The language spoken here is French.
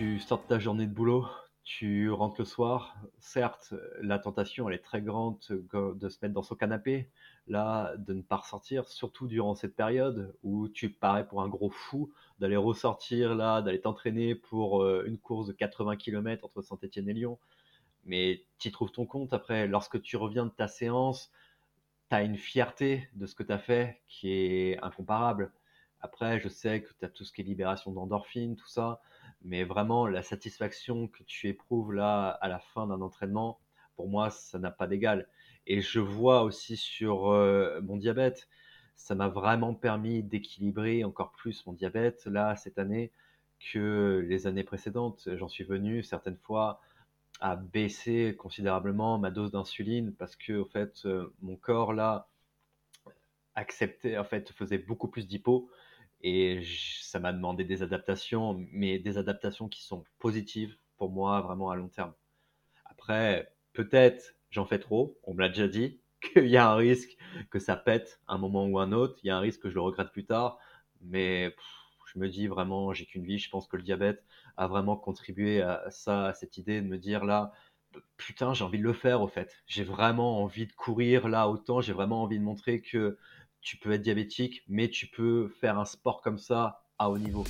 Tu sors de ta journée de boulot, tu rentres le soir. Certes, la tentation, elle est très grande de se mettre dans son canapé, là, de ne pas ressortir, surtout durant cette période où tu parais pour un gros fou d'aller ressortir là, d'aller t'entraîner pour euh, une course de 80 km entre Saint-Étienne et Lyon. Mais tu trouves ton compte après, lorsque tu reviens de ta séance, tu as une fierté de ce que tu as fait qui est incomparable. Après, je sais que tu as tout ce qui est libération d'endorphine, tout ça, mais vraiment la satisfaction que tu éprouves là à la fin d'un entraînement, pour moi, ça n'a pas d'égal. Et je vois aussi sur euh, mon diabète, ça m'a vraiment permis d'équilibrer encore plus mon diabète là cette année que les années précédentes. J'en suis venu certaines fois à baisser considérablement ma dose d'insuline parce que au fait euh, mon corps là acceptait en fait faisait beaucoup plus d'hypo et ça m'a demandé des adaptations mais des adaptations qui sont positives pour moi vraiment à long terme. Après peut-être j'en fais trop, on me l'a déjà dit qu'il y a un risque que ça pète un moment ou un autre, il y a un risque que je le regrette plus tard. Mais je me dis vraiment j'ai qu'une vie, je pense que le diabète a vraiment contribué à ça, à cette idée de me dire là, putain, j'ai envie de le faire au fait. J'ai vraiment envie de courir là autant, j'ai vraiment envie de montrer que tu peux être diabétique, mais tu peux faire un sport comme ça à haut niveau.